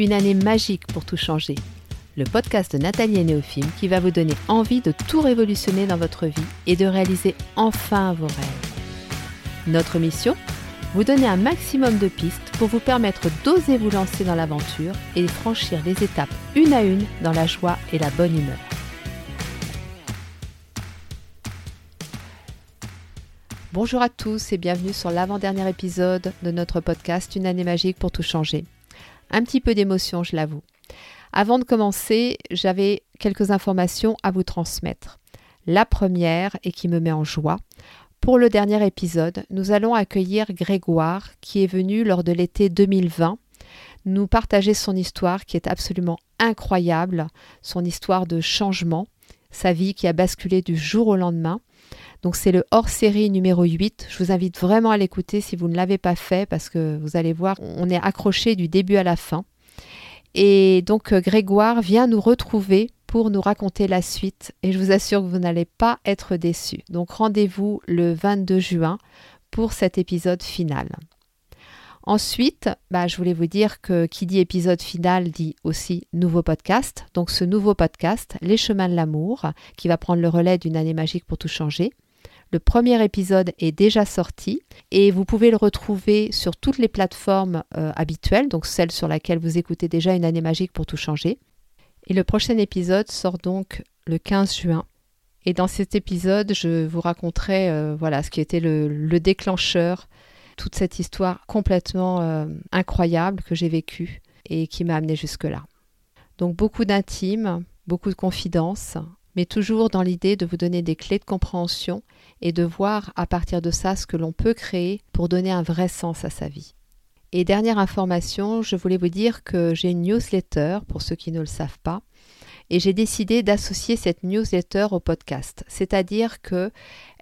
Une année magique pour tout changer. Le podcast de Nathalie et Néophime qui va vous donner envie de tout révolutionner dans votre vie et de réaliser enfin vos rêves. Notre mission Vous donner un maximum de pistes pour vous permettre d'oser vous lancer dans l'aventure et franchir les étapes une à une dans la joie et la bonne humeur. Bonjour à tous et bienvenue sur l'avant-dernier épisode de notre podcast Une année magique pour tout changer. Un petit peu d'émotion, je l'avoue. Avant de commencer, j'avais quelques informations à vous transmettre. La première, et qui me met en joie, pour le dernier épisode, nous allons accueillir Grégoire, qui est venu lors de l'été 2020 nous partager son histoire qui est absolument incroyable, son histoire de changement, sa vie qui a basculé du jour au lendemain. Donc c'est le hors-série numéro 8. Je vous invite vraiment à l'écouter si vous ne l'avez pas fait parce que vous allez voir, on est accroché du début à la fin. Et donc euh, Grégoire vient nous retrouver pour nous raconter la suite et je vous assure que vous n'allez pas être déçus. Donc rendez-vous le 22 juin pour cet épisode final. Ensuite, bah, je voulais vous dire que qui dit épisode final dit aussi nouveau podcast. Donc ce nouveau podcast, Les chemins de l'amour, qui va prendre le relais d'une année magique pour tout changer. Le premier épisode est déjà sorti et vous pouvez le retrouver sur toutes les plateformes euh, habituelles, donc celles sur lesquelles vous écoutez déjà une année magique pour tout changer. Et le prochain épisode sort donc le 15 juin. Et dans cet épisode, je vous raconterai euh, voilà ce qui était le, déclencheur, toute cette histoire complètement euh, incroyable que j'ai vécue et qui m'a amené jusque-là. Donc beaucoup d'intimes, beaucoup de confidences, mais toujours dans l'idée de vous donner des clés de compréhension et de voir à partir de ça ce que l'on peut créer pour donner un vrai sens à sa vie. Et dernière information, je voulais vous dire que j'ai une newsletter, pour ceux qui ne le savent pas, et j'ai décidé d'associer cette newsletter au podcast. C'est-à-dire que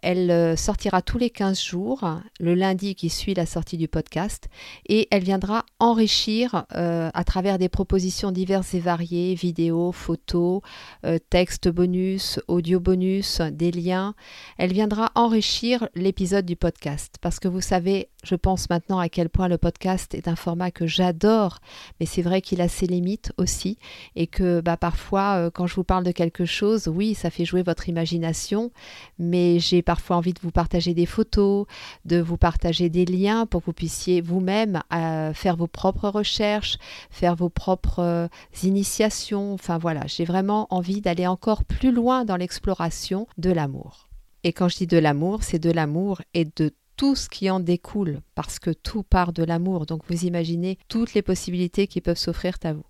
elle euh, sortira tous les 15 jours, le lundi qui suit la sortie du podcast, et elle viendra enrichir euh, à travers des propositions diverses et variées, vidéos, photos, euh, textes bonus, audio bonus, des liens. Elle viendra enrichir l'épisode du podcast. Parce que vous savez, je pense maintenant à quel point le podcast est un format que j'adore, mais c'est vrai qu'il a ses limites aussi, et que bah, parfois, quand je vous parle de quelque chose, oui, ça fait jouer votre imagination, mais j'ai parfois envie de vous partager des photos, de vous partager des liens pour que vous puissiez vous-même euh, faire vos propres recherches, faire vos propres euh, initiations. Enfin voilà, j'ai vraiment envie d'aller encore plus loin dans l'exploration de l'amour. Et quand je dis de l'amour, c'est de l'amour et de tout ce qui en découle, parce que tout part de l'amour. Donc vous imaginez toutes les possibilités qui peuvent s'offrir à vous.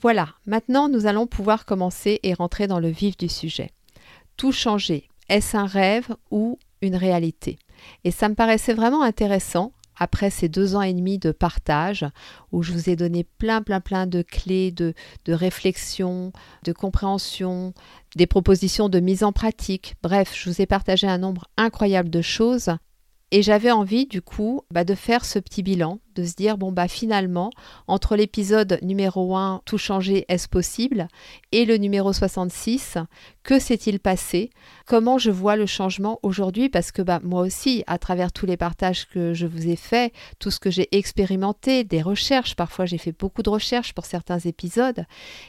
Voilà, maintenant nous allons pouvoir commencer et rentrer dans le vif du sujet. Tout changer, est-ce un rêve ou une réalité? Et ça me paraissait vraiment intéressant après ces deux ans et demi de partage, où je vous ai donné plein, plein, plein de clés de, de réflexion, de compréhension, des propositions de mise en pratique. Bref, je vous ai partagé un nombre incroyable de choses et j'avais envie du coup bah, de faire ce petit bilan, de se dire bon bah finalement entre l'épisode numéro 1 tout changer est-ce possible? Et le numéro 66 que s'est-il passé? Comment je vois le changement aujourd'hui? Parce que bah moi aussi à travers tous les partages que je vous ai faits, tout ce que j'ai expérimenté, des recherches, parfois j'ai fait beaucoup de recherches pour certains épisodes,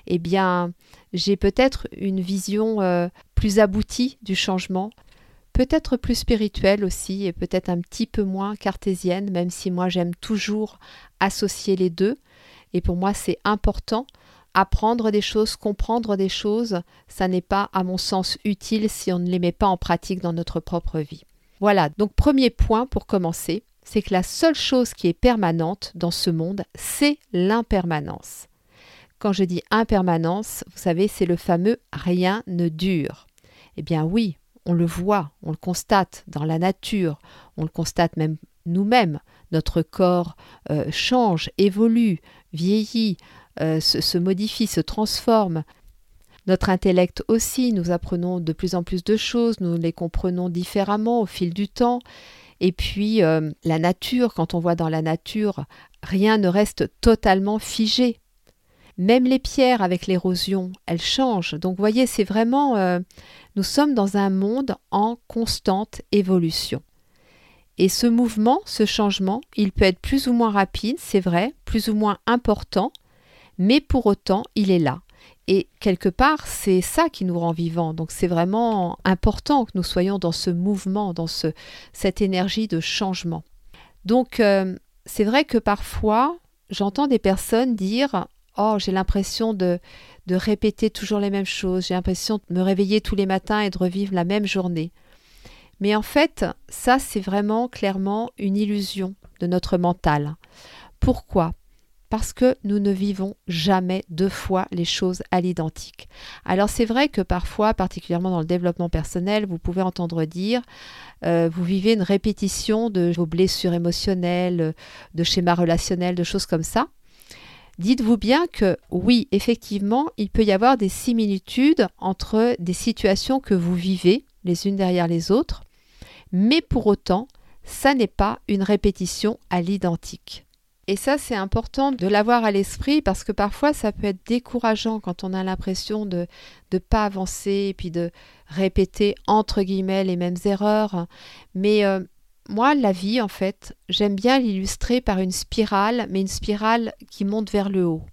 eh bien j'ai peut-être une vision euh, plus aboutie du changement, peut-être plus spirituelle aussi et peut-être un petit peu moins cartésienne, même si moi j'aime toujours associer les deux. Et pour moi c'est important. Apprendre des choses, comprendre des choses, ça n'est pas à mon sens utile si on ne les met pas en pratique dans notre propre vie. Voilà, donc premier point pour commencer, c'est que la seule chose qui est permanente dans ce monde, c'est l'impermanence. Quand je dis impermanence, vous savez, c'est le fameux rien ne dure. Eh bien oui, on le voit, on le constate dans la nature, on le constate même nous-mêmes. Notre corps euh, change, évolue, vieillit, euh, se, modifie, se transforme. Notre intellect aussi, nous apprenons de plus en plus de choses, nous les comprenons différemment au fil du temps. Et puis euh, la nature, quand on voit dans la nature, rien ne reste totalement figé. Même les pierres avec l'érosion, elles changent. Donc vous voyez, c'est vraiment... Euh, nous sommes dans un monde en constante évolution. Et ce mouvement, ce changement, il peut être plus ou moins rapide, c'est vrai, plus ou moins important, mais pour autant, il est là. Et quelque part, c'est ça qui nous rend vivants. Donc c'est vraiment important que nous soyons dans ce mouvement, dans ce, cette énergie de changement. Donc euh, c'est vrai que parfois, j'entends des personnes dire Oh, j'ai l'impression de, répéter toujours les mêmes choses, j'ai l'impression de me réveiller tous les matins et de revivre la même journée. Mais en fait, ça, c'est vraiment clairement une illusion de notre mental. Pourquoi? Parce que nous ne vivons jamais deux fois les choses à l'identique. Alors c'est vrai que parfois, particulièrement dans le développement personnel, vous pouvez entendre dire, euh, vous vivez une répétition de vos blessures émotionnelles, de schémas relationnels, de choses comme ça. Dites-vous bien que oui, effectivement, il peut y avoir des similitudes entre des situations que vous vivez les unes derrière les autres, mais pour autant, ça n'est pas une répétition à l'identique. Et ça, c'est important de l'avoir à l'esprit parce que parfois, ça peut être décourageant quand on a l'impression de ne pas avancer et puis de répéter entre guillemets les mêmes erreurs. Mais euh, moi, la vie, en fait, j'aime bien l'illustrer par une spirale, mais une spirale qui monte vers le haut.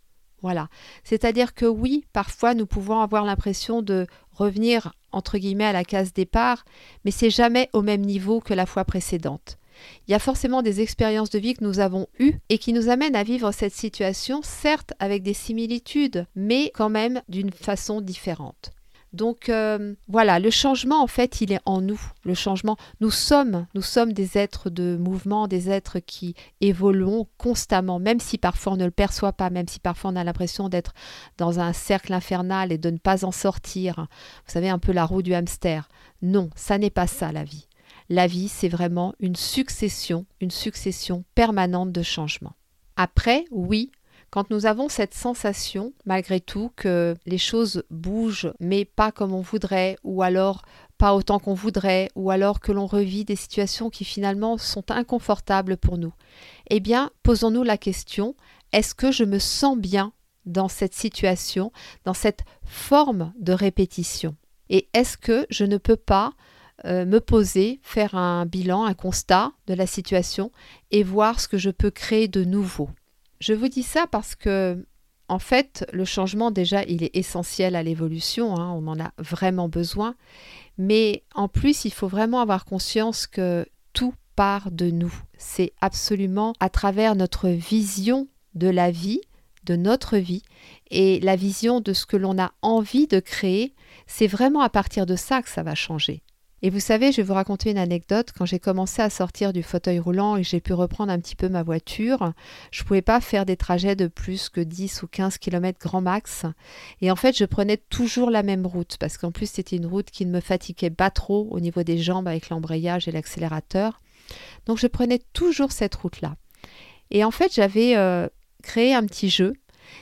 Voilà. C'est-à-dire que oui, parfois, nous pouvons avoir l'impression de revenir entre guillemets à la case départ, mais c'est jamais au même niveau que la fois précédente. Il y a forcément des expériences de vie que nous avons eues et qui nous amènent à vivre cette situation, certes avec des similitudes, mais quand même d'une façon différente. Donc euh, voilà, le changement en fait, il est en nous. Le changement, nous sommes, nous sommes des êtres de mouvement, des êtres qui évoluons constamment, même si parfois on ne le perçoit pas, même si parfois on a l'impression d'être dans un cercle infernal et de ne pas en sortir. Vous savez un peu la roue du hamster. Non, ça n'est pas ça la vie. La vie, c'est vraiment une succession, une succession permanente de changements. Après, oui, quand nous avons cette sensation, malgré tout, que les choses bougent, mais pas comme on voudrait, ou alors pas autant qu'on voudrait, ou alors que l'on revit des situations qui finalement sont inconfortables pour nous, eh bien, posons-nous la question, est-ce que je me sens bien dans cette situation, dans cette forme de répétition? Et est-ce que je ne peux pas euh, me poser, faire un bilan, un constat de la situation et voir ce que je peux créer de nouveau? Je vous dis ça parce que, en fait, le changement, déjà, il est essentiel à l'évolution, hein, on en a vraiment besoin, mais en plus, il faut vraiment avoir conscience que tout part de nous. C'est absolument à travers notre vision de la vie, de notre vie, et la vision de ce que l'on a envie de créer, c'est vraiment à partir de ça que ça va changer. Et vous savez, je vais vous raconter une anecdote. Quand j'ai commencé à sortir du fauteuil roulant et que j'ai pu reprendre un petit peu ma voiture, je ne pouvais pas faire des trajets de plus que 10 ou 15 km grand max. Et en fait, je prenais toujours la même route parce qu'en plus, c'était une route qui ne me fatiguait pas trop au niveau des jambes avec l'embrayage et l'accélérateur. Donc, je prenais toujours cette route-là. Et en fait, j'avais euh, créé un petit jeu.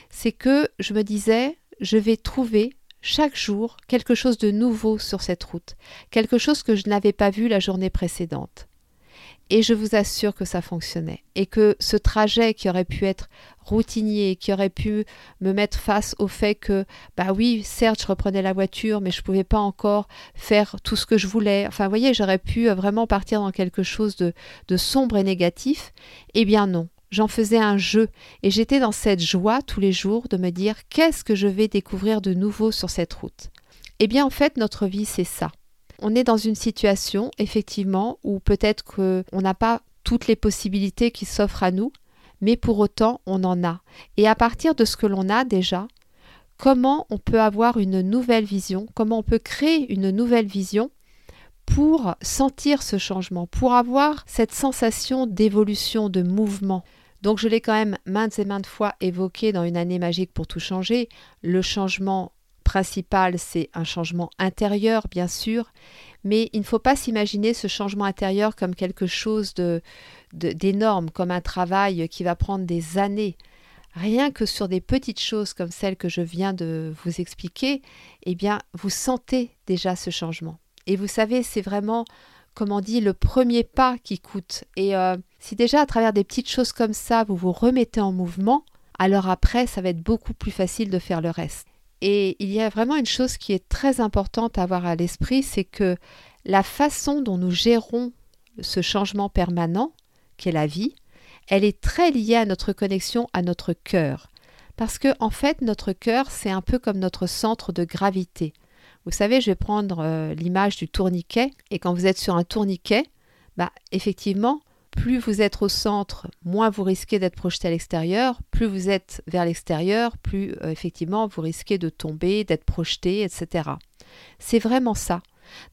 C'est que je me disais, je vais trouver chaque jour quelque chose de nouveau sur cette route, quelque chose que je n'avais pas vu la journée précédente. Et je vous assure que ça fonctionnait. Et que ce trajet qui aurait pu être routinier, qui aurait pu me mettre face au fait que, bah oui, certes, je reprenais la voiture, mais je ne pouvais pas encore faire tout ce que je voulais. Enfin, vous voyez, j'aurais pu vraiment partir dans quelque chose de, de sombre et négatif. Eh bien non, j'en faisais un jeu et j'étais dans cette joie tous les jours de me dire qu'est-ce que je vais découvrir de nouveau sur cette route? Eh bien en fait notre vie c'est ça. On est dans une situation effectivement où peut-être qu'on n'a pas toutes les possibilités qui s'offrent à nous, mais pour autant on en a. Et à partir de ce que l'on a déjà, comment on peut avoir une nouvelle vision, comment on peut créer une nouvelle vision pour sentir ce changement, pour avoir cette sensation d'évolution, de mouvement? Donc je l'ai quand même maintes et maintes fois évoqué dans une année magique pour tout changer. Le changement principal, c'est un changement intérieur, bien sûr, mais il ne faut pas s'imaginer ce changement intérieur comme quelque chose d'énorme, comme un travail qui va prendre des années. Rien que sur des petites choses comme celles que je viens de vous expliquer, eh bien, vous sentez déjà ce changement. Et vous savez, c'est vraiment comme on dit, le premier pas qui coûte. Et euh, si déjà à travers des petites choses comme ça, vous vous remettez en mouvement, alors après, ça va être beaucoup plus facile de faire le reste. Et il y a vraiment une chose qui est très importante à avoir à l'esprit, c'est que la façon dont nous gérons ce changement permanent, qu'est la vie, elle est très liée à notre connexion à notre cœur. Parce que en fait, notre cœur, c'est un peu comme notre centre de gravité. Vous savez, je vais prendre euh, l'image du tourniquet, et quand vous êtes sur un tourniquet, bah, effectivement, plus vous êtes au centre, moins vous risquez d'être projeté à l'extérieur. Plus vous êtes vers l'extérieur, plus euh, effectivement vous risquez de tomber, d'être projeté, etc. C'est vraiment ça.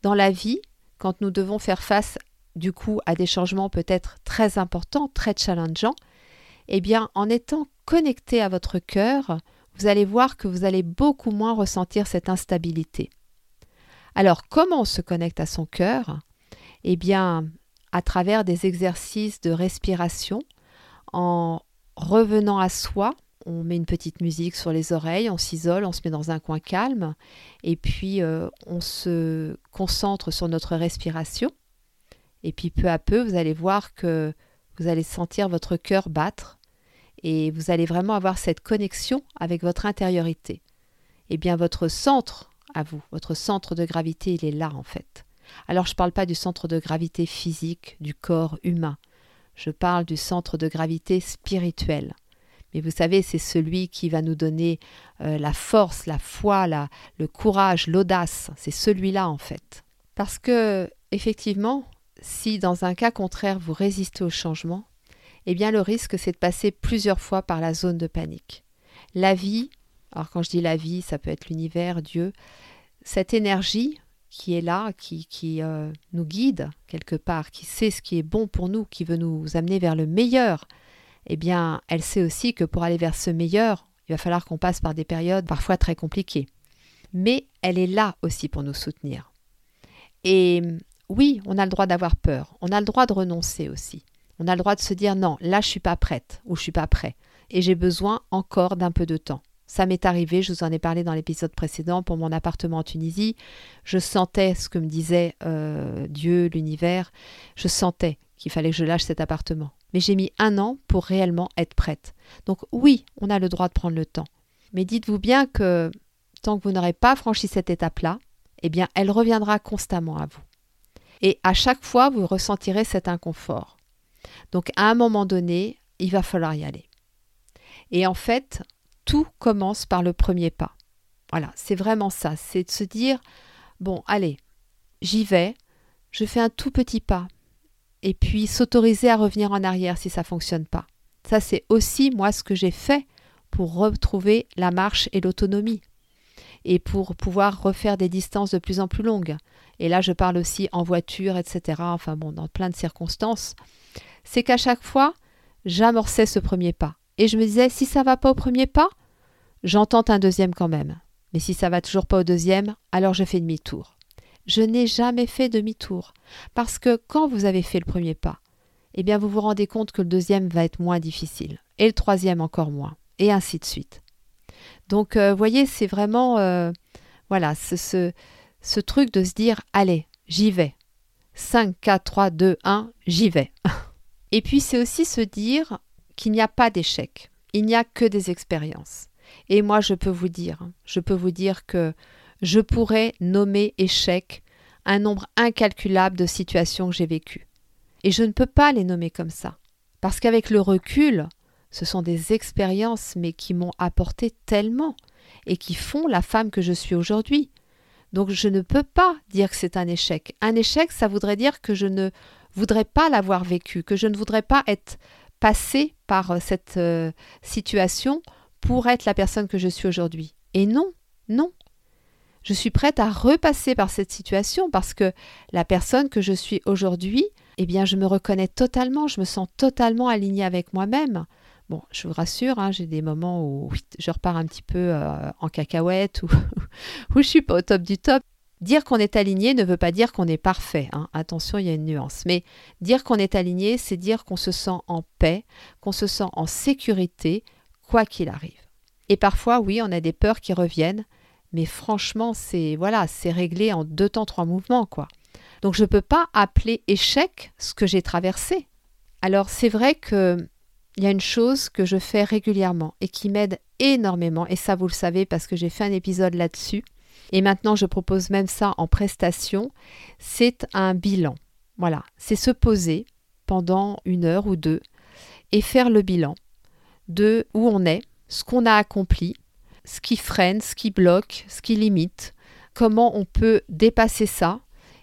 Dans la vie, quand nous devons faire face du coup à des changements peut-être très importants, très challengeants, eh bien en étant connecté à votre cœur, vous allez voir que vous allez beaucoup moins ressentir cette instabilité. Alors comment on se connecte à son cœur? Eh bien à travers des exercices de respiration, en revenant à soi. On met une petite musique sur les oreilles, on s'isole, on se met dans un coin calme, et puis euh, on se concentre sur notre respiration. Et puis peu à peu, vous allez voir que vous allez sentir votre cœur battre, et vous allez vraiment avoir cette connexion avec votre intériorité. Eh bien, votre centre à vous, votre centre de gravité, il est là en fait. Alors je ne parle pas du centre de gravité physique du corps humain, je parle du centre de gravité spirituel. Mais vous savez, c'est celui qui va nous donner euh, la force, la foi, le courage, l'audace. C'est celui-là en fait. Parce que, effectivement, si dans un cas contraire vous résistez au changement, eh bien le risque c'est de passer plusieurs fois par la zone de panique. La vie, alors quand je dis la vie, ça peut être l'univers, Dieu, cette énergie qui est là, qui, qui euh, nous guide quelque part, qui sait ce qui est bon pour nous, qui veut nous amener vers le meilleur, eh bien, elle sait aussi que pour aller vers ce meilleur, il va falloir qu'on passe par des périodes parfois très compliquées. Mais elle est là aussi pour nous soutenir. Et oui, on a le droit d'avoir peur, on a le droit de renoncer aussi. On a le droit de se dire non, là je suis pas prête ou je suis pas prêt et j'ai besoin encore d'un peu de temps. Ça m'est arrivé, je vous en ai parlé dans l'épisode précédent pour mon appartement en Tunisie. Je sentais ce que me disait euh, Dieu, l'univers. Je sentais qu'il fallait que je lâche cet appartement. Mais j'ai mis un an pour réellement être prête. Donc oui, on a le droit de prendre le temps. Mais dites-vous bien que tant que vous n'aurez pas franchi cette étape-là, eh bien, elle reviendra constamment à vous. Et à chaque fois, vous ressentirez cet inconfort. Donc à un moment donné, il va falloir y aller. Et en fait, tout commence par le premier pas. Voilà, c'est vraiment ça, c'est de se dire, bon, allez, j'y vais, je fais un tout petit pas, et puis s'autoriser à revenir en arrière si ça ne fonctionne pas. Ça, c'est aussi moi ce que j'ai fait pour retrouver la marche et l'autonomie, et pour pouvoir refaire des distances de plus en plus longues. Et là, je parle aussi en voiture, etc. Enfin bon, dans plein de circonstances. C'est qu'à chaque fois, j'amorçais ce premier pas. Et je me disais, si ça va pas au premier pas, j'entends un deuxième quand même. Mais si ça va toujours pas au deuxième, alors je fais demi-tour. Je n'ai jamais fait demi-tour. Parce que quand vous avez fait le premier pas, eh bien vous vous rendez compte que le deuxième va être moins difficile. Et le troisième encore moins. Et ainsi de suite. Donc, euh, voyez, c'est vraiment, euh, voilà, ce, ce truc de se dire, allez, j'y vais. 5, 4, 3, 2, 1, j'y vais. Et puis, c'est aussi se dire, qu'il n'y a pas d'échec, il n'y a que des expériences. Et moi, je peux vous dire, je peux vous dire que je pourrais nommer échec un nombre incalculable de situations que j'ai vécues. Et je ne peux pas les nommer comme ça. Parce qu'avec le recul, ce sont des expériences, mais qui m'ont apporté tellement et qui font la femme que je suis aujourd'hui. Donc je ne peux pas dire que c'est un échec. Un échec, ça voudrait dire que je ne voudrais pas l'avoir vécu, que je ne voudrais pas être passer par euh, cette euh, situation pour être la personne que je suis aujourd'hui. Et non, non. Je suis prête à repasser par cette situation parce que la personne que je suis aujourd'hui, eh bien, je me reconnais totalement, je me sens totalement alignée avec moi-même. Bon, je vous rassure, hein, j'ai des moments où je repars un petit peu euh, en cacahuète ou où je suis pas au top du top. Dire qu'on est aligné ne veut pas dire qu'on est parfait. Hein. Attention, il y a une nuance. Mais dire qu'on est aligné, c'est dire qu'on se sent en paix, qu'on se sent en sécurité, quoi qu'il arrive. Et parfois, oui, on a des peurs qui reviennent, mais franchement, c'est voilà, c'est réglé en deux temps, trois mouvements, quoi. Donc je ne peux pas appeler échec ce que j'ai traversé. Alors c'est vrai que il y a une chose que je fais régulièrement et qui m'aide énormément, et ça vous le savez parce que j'ai fait un épisode là-dessus et maintenant je propose même ça en prestation, c'est un bilan. Voilà, c'est se poser pendant une heure ou deux et faire le bilan de où on est, ce qu'on a accompli, ce qui freine, ce qui bloque, ce qui limite, comment on peut dépasser ça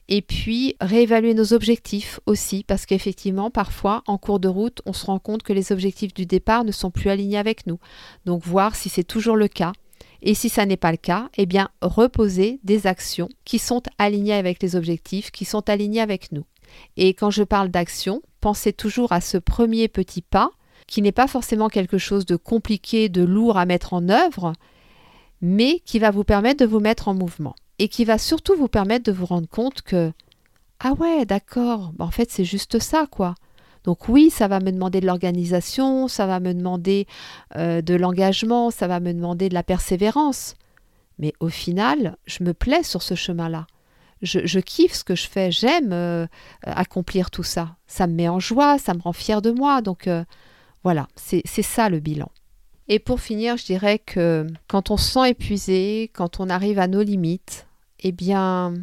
et puis réévaluer nos objectifs aussi, parce qu'effectivement, parfois, en cours de route, on se rend compte que les objectifs du départ ne sont plus alignés avec nous. Donc voir si c'est toujours le cas. Et si ça n'est pas le cas, eh bien, reposer des actions qui sont alignées avec les objectifs, qui sont alignées avec nous. Et quand je parle d'action, pensez toujours à ce premier petit pas, qui n'est pas forcément quelque chose de compliqué, de lourd à mettre en œuvre, mais qui va vous permettre de vous mettre en mouvement et qui va surtout vous permettre de vous rendre compte que ah ouais, d'accord, bah, en fait c'est juste ça quoi. Donc oui, ça va me demander de l'organisation, ça va me demander euh, de l'engagement, ça va me demander de la persévérance. Mais au final, je me plais sur ce chemin-là. Je, kiffe ce que je fais, j'aime euh, accomplir tout ça. Ça me met en joie, ça me rend fier de moi. Donc euh, voilà, c'est ça le bilan. Et pour finir, je dirais que quand on se sent épuisé, quand on arrive à nos limites, eh bien,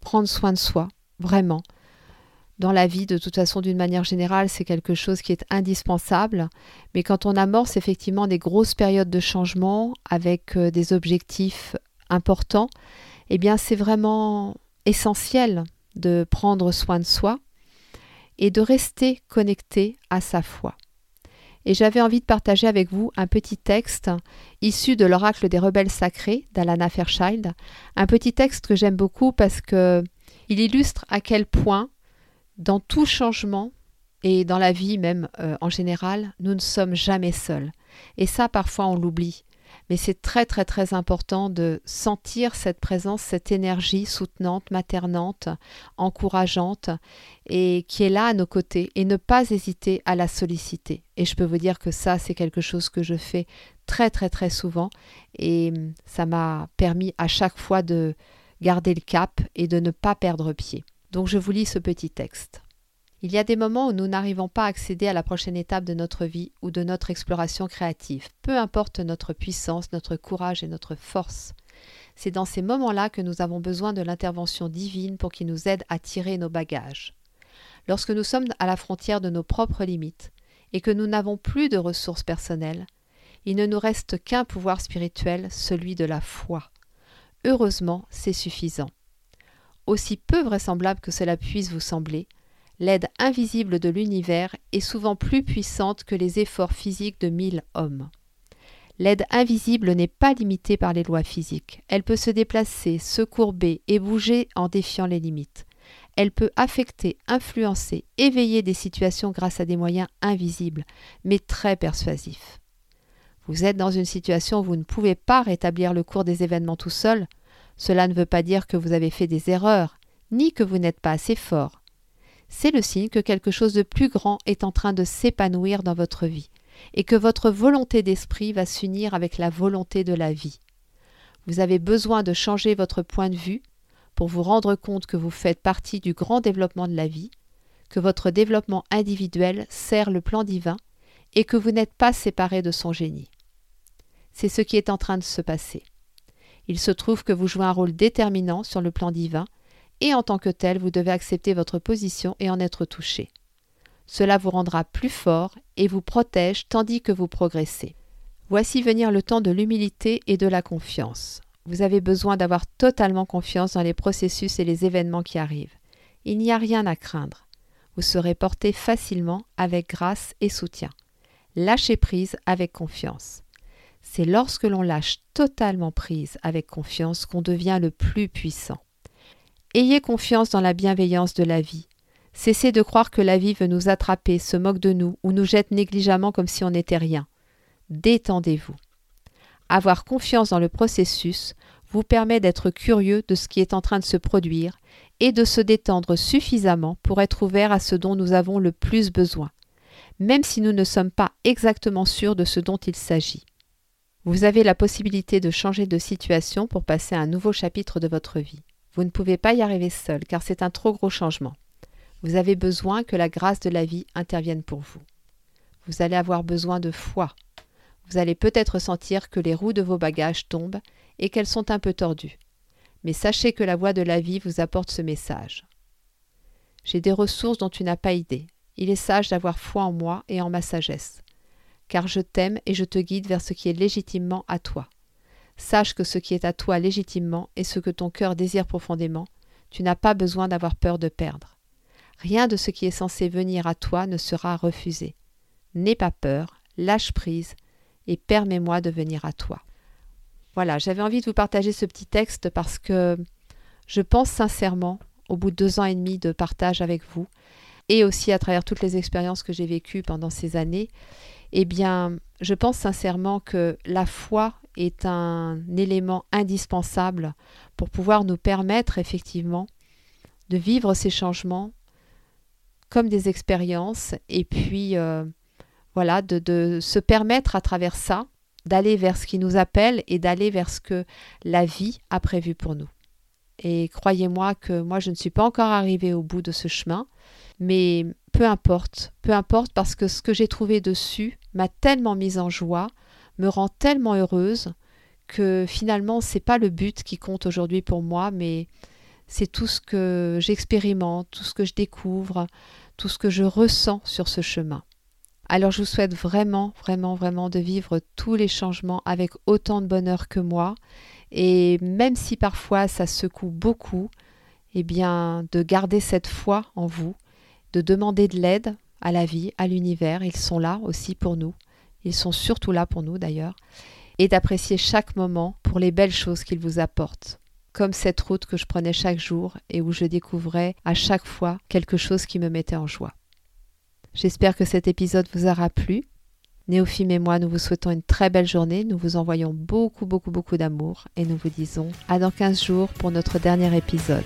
prendre soin de soi, vraiment. Dans la vie, de toute façon, d'une manière générale, c'est quelque chose qui est indispensable. Mais quand on amorce effectivement des grosses périodes de changement avec euh, des objectifs importants, eh bien, c'est vraiment essentiel de prendre soin de soi et de rester connecté à sa foi et j'avais envie de partager avec vous un petit texte issu de l'oracle des rebelles sacrés d'Alana Fairchild, un petit texte que j'aime beaucoup parce que il illustre à quel point dans tout changement et dans la vie même euh, en général, nous ne sommes jamais seuls. Et ça parfois on l'oublie mais c'est très très très important de sentir cette présence, cette énergie soutenante, maternante, encourageante, et qui est là à nos côtés, et ne pas hésiter à la solliciter. Et je peux vous dire que ça, c'est quelque chose que je fais très très très souvent, et ça m'a permis à chaque fois de garder le cap et de ne pas perdre pied. Donc je vous lis ce petit texte. Il y a des moments où nous n'arrivons pas à accéder à la prochaine étape de notre vie ou de notre exploration créative, peu importe notre puissance, notre courage et notre force. C'est dans ces moments-là que nous avons besoin de l'intervention divine pour qu'il nous aide à tirer nos bagages. Lorsque nous sommes à la frontière de nos propres limites et que nous n'avons plus de ressources personnelles, il ne nous reste qu'un pouvoir spirituel, celui de la foi. Heureusement, c'est suffisant. Aussi peu vraisemblable que cela puisse vous sembler, l'aide invisible de l'univers est souvent plus puissante que les efforts physiques de mille hommes. L'aide invisible n'est pas limitée par les lois physiques. Elle peut se déplacer, se courber et bouger en défiant les limites. Elle peut affecter, influencer, éveiller des situations grâce à des moyens invisibles, mais très persuasifs. Vous êtes dans une situation où vous ne pouvez pas rétablir le cours des événements tout seul. Cela ne veut pas dire que vous avez fait des erreurs, ni que vous n'êtes pas assez fort c'est le signe que quelque chose de plus grand est en train de s'épanouir dans votre vie, et que votre volonté d'esprit va s'unir avec la volonté de la vie. Vous avez besoin de changer votre point de vue pour vous rendre compte que vous faites partie du grand développement de la vie, que votre développement individuel sert le plan divin, et que vous n'êtes pas séparé de son génie. C'est ce qui est en train de se passer. Il se trouve que vous jouez un rôle déterminant sur le plan divin, et en tant que tel, vous devez accepter votre position et en être touché. Cela vous rendra plus fort et vous protège tandis que vous progressez. Voici venir le temps de l'humilité et de la confiance. Vous avez besoin d'avoir totalement confiance dans les processus et les événements qui arrivent. Il n'y a rien à craindre. Vous serez porté facilement avec grâce et soutien. Lâchez prise avec confiance. C'est lorsque l'on lâche totalement prise avec confiance qu'on devient le plus puissant. Ayez confiance dans la bienveillance de la vie. Cessez de croire que la vie veut nous attraper, se moque de nous ou nous jette négligemment comme si on n'était rien. Détendez-vous. Avoir confiance dans le processus vous permet d'être curieux de ce qui est en train de se produire et de se détendre suffisamment pour être ouvert à ce dont nous avons le plus besoin, même si nous ne sommes pas exactement sûrs de ce dont il s'agit. Vous avez la possibilité de changer de situation pour passer un nouveau chapitre de votre vie. Vous ne pouvez pas y arriver seul, car c'est un trop gros changement. Vous avez besoin que la grâce de la vie intervienne pour vous. Vous allez avoir besoin de foi. Vous allez peut-être sentir que les roues de vos bagages tombent et qu'elles sont un peu tordues. Mais sachez que la voix de la vie vous apporte ce message. J'ai des ressources dont tu n'as pas idée. Il est sage d'avoir foi en moi et en ma sagesse. Car je t'aime et je te guide vers ce qui est légitimement à toi. Sache que ce qui est à toi légitimement est ce que ton cœur désire profondément. Tu n'as pas besoin d'avoir peur de perdre. Rien de ce qui est censé venir à toi ne sera refusé. N'aie pas peur, lâche prise et permets-moi de venir à toi. Voilà, j'avais envie de vous partager ce petit texte parce que je pense sincèrement, au bout de deux ans et demi de partage avec vous, et aussi à travers toutes les expériences que j'ai vécues pendant ces années, eh bien, je pense sincèrement que la foi est un élément indispensable pour pouvoir nous permettre effectivement de vivre ces changements comme des expériences et puis euh, voilà, de, de, se permettre à travers ça d'aller vers ce qui nous appelle et d'aller vers ce que la vie a prévu pour nous. Et croyez-moi que moi, je ne suis pas encore arrivée au bout de ce chemin, mais peu importe, peu importe parce que ce que j'ai trouvé dessus m'a tellement mise en joie, me rend tellement heureuse que finalement, c'est pas le but qui compte aujourd'hui pour moi, mais c'est tout ce que j'expérimente, tout ce que je découvre, tout ce que je ressens sur ce chemin. Alors je vous souhaite vraiment, vraiment, vraiment de vivre tous les changements avec autant de bonheur que moi. Et même si parfois ça secoue beaucoup, eh bien de garder cette foi en vous, de demander de l'aide à la vie, à l'univers. Ils sont là aussi pour nous. Ils sont surtout là pour nous d'ailleurs. Et d'apprécier chaque moment pour les belles choses qu'ils vous apportent. Comme cette route que je prenais chaque jour et où je découvrais à chaque fois quelque chose qui me mettait en joie. J'espère que cet épisode vous aura plu. Néophime et moi, nous vous souhaitons une très belle journée. Nous vous envoyons beaucoup, beaucoup, beaucoup d'amour et nous vous disons à dans 15 jours pour notre dernier épisode.